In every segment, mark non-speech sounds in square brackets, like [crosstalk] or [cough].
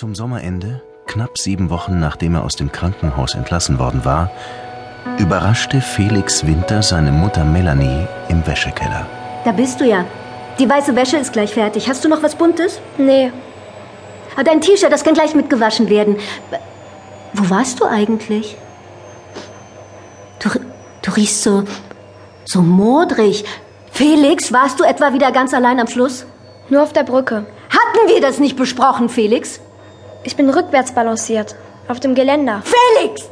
Zum Sommerende, knapp sieben Wochen nachdem er aus dem Krankenhaus entlassen worden war, überraschte Felix Winter seine Mutter Melanie im Wäschekeller. Da bist du ja. Die weiße Wäsche ist gleich fertig. Hast du noch was Buntes? Nee. Ah, Dein T-Shirt, das kann gleich mitgewaschen werden. Wo warst du eigentlich? Du, du riechst so, so modrig. Felix, warst du etwa wieder ganz allein am Schluss? Nur auf der Brücke. Hatten wir das nicht besprochen, Felix? Ich bin rückwärts balanciert. Auf dem Geländer. Felix!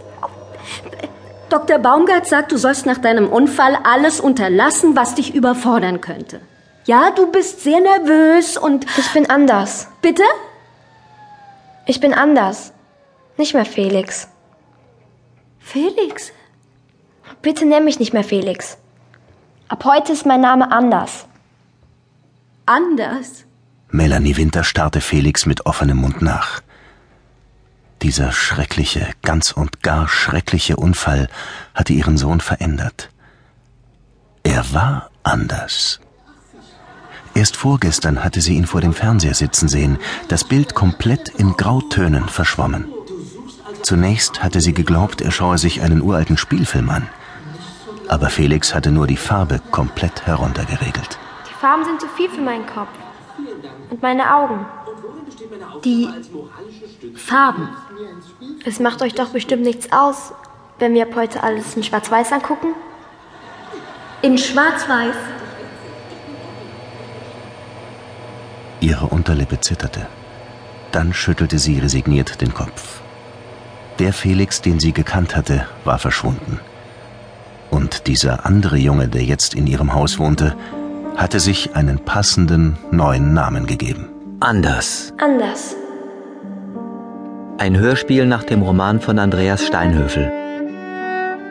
Dr. Baumgart sagt, du sollst nach deinem Unfall alles unterlassen, was dich überfordern könnte. Ja, du bist sehr nervös und... Ich bin anders. Bitte? Ich bin anders. Nicht mehr Felix. Felix? Bitte nenn mich nicht mehr Felix. Ab heute ist mein Name anders. Anders? Melanie Winter starrte Felix mit offenem Mund nach. Dieser schreckliche, ganz und gar schreckliche Unfall hatte ihren Sohn verändert. Er war anders. Erst vorgestern hatte sie ihn vor dem Fernseher sitzen sehen, das Bild komplett in Grautönen verschwommen. Zunächst hatte sie geglaubt, er schaue sich einen uralten Spielfilm an. Aber Felix hatte nur die Farbe komplett heruntergeregelt. Die Farben sind zu viel für meinen Kopf. Und meine Augen. Die Farben. Es macht euch doch bestimmt nichts aus, wenn wir ab heute alles in Schwarz-Weiß angucken. In Schwarz-Weiß. Ihre Unterlippe zitterte. Dann schüttelte sie resigniert den Kopf. Der Felix, den sie gekannt hatte, war verschwunden. Und dieser andere Junge, der jetzt in ihrem Haus wohnte, hatte sich einen passenden neuen Namen gegeben. Anders. Anders. Ein Hörspiel nach dem Roman von Andreas Steinhöfel.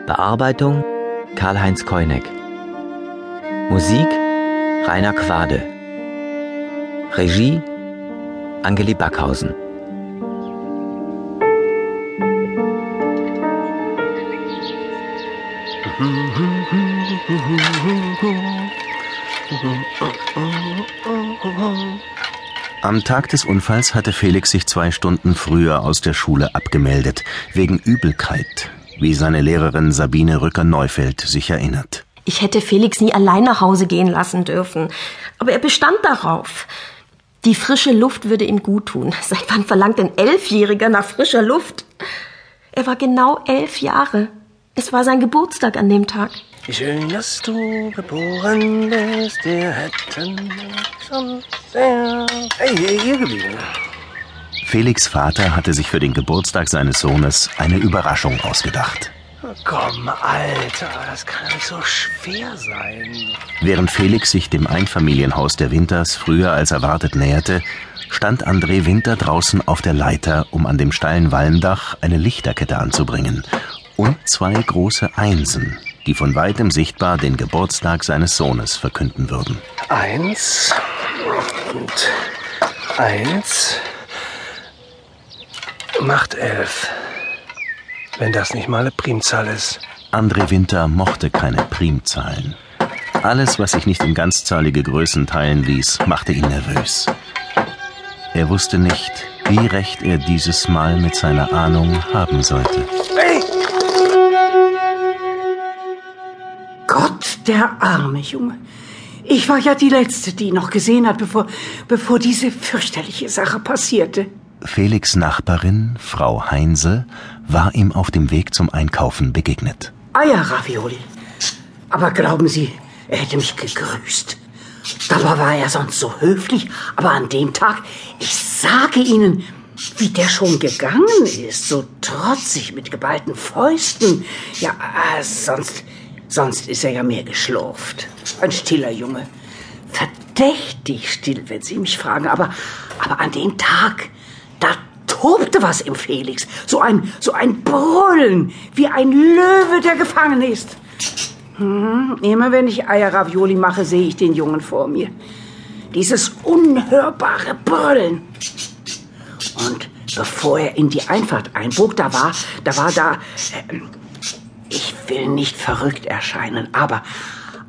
Bearbeitung Karl-Heinz Keuneck. Musik Rainer Quade. Regie Angeli Backhausen. [laughs] Am Tag des Unfalls hatte Felix sich zwei Stunden früher aus der Schule abgemeldet, wegen Übelkeit, wie seine Lehrerin Sabine Rücker-Neufeld sich erinnert. Ich hätte Felix nie allein nach Hause gehen lassen dürfen. Aber er bestand darauf. Die frische Luft würde ihm gut tun. [laughs] Seit wann verlangt ein Elfjähriger nach frischer Luft? Er war genau elf Jahre. Es war sein Geburtstag an dem Tag. Wie schön, dass du geboren bist, wir hätten schon sehr... Hey, hier, hier geblieben. Felix Vater hatte sich für den Geburtstag seines Sohnes eine Überraschung ausgedacht. Komm, Alter, das kann ja nicht so schwer sein. Während Felix sich dem Einfamilienhaus der Winters früher als erwartet näherte, stand André Winter draußen auf der Leiter, um an dem steilen Walmdach eine Lichterkette anzubringen und zwei große Einsen, die von weitem sichtbar den Geburtstag seines Sohnes verkünden würden. Eins und eins macht elf. Wenn das nicht mal eine Primzahl ist. André Winter mochte keine Primzahlen. Alles, was sich nicht in ganzzahlige Größen teilen ließ, machte ihn nervös. Er wusste nicht, wie recht er dieses Mal mit seiner Ahnung haben sollte. Der arme Junge. Ich war ja die Letzte, die ihn noch gesehen hat, bevor, bevor diese fürchterliche Sache passierte. Felix Nachbarin, Frau Heinse, war ihm auf dem Weg zum Einkaufen begegnet. Eierravioli. Aber glauben Sie, er hätte mich gegrüßt. Dabei war er sonst so höflich, aber an dem Tag, ich sage Ihnen, wie der schon gegangen ist, so trotzig mit geballten Fäusten. Ja, äh, sonst, sonst ist er ja mehr geschlurft. Ein stiller Junge. Verdächtig still, wenn Sie mich fragen, aber, aber an dem Tag, da tobte was im Felix. So ein, so ein Brüllen, wie ein Löwe, der gefangen ist. Hm, immer wenn ich Eierravioli mache, sehe ich den Jungen vor mir. Dieses unhörbare Brüllen. Und bevor er in die Einfahrt einbog, da war, da war da, äh, will nicht verrückt erscheinen, aber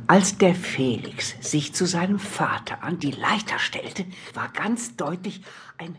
als der Felix sich zu seinem Vater an die Leiter stellte, war ganz deutlich ein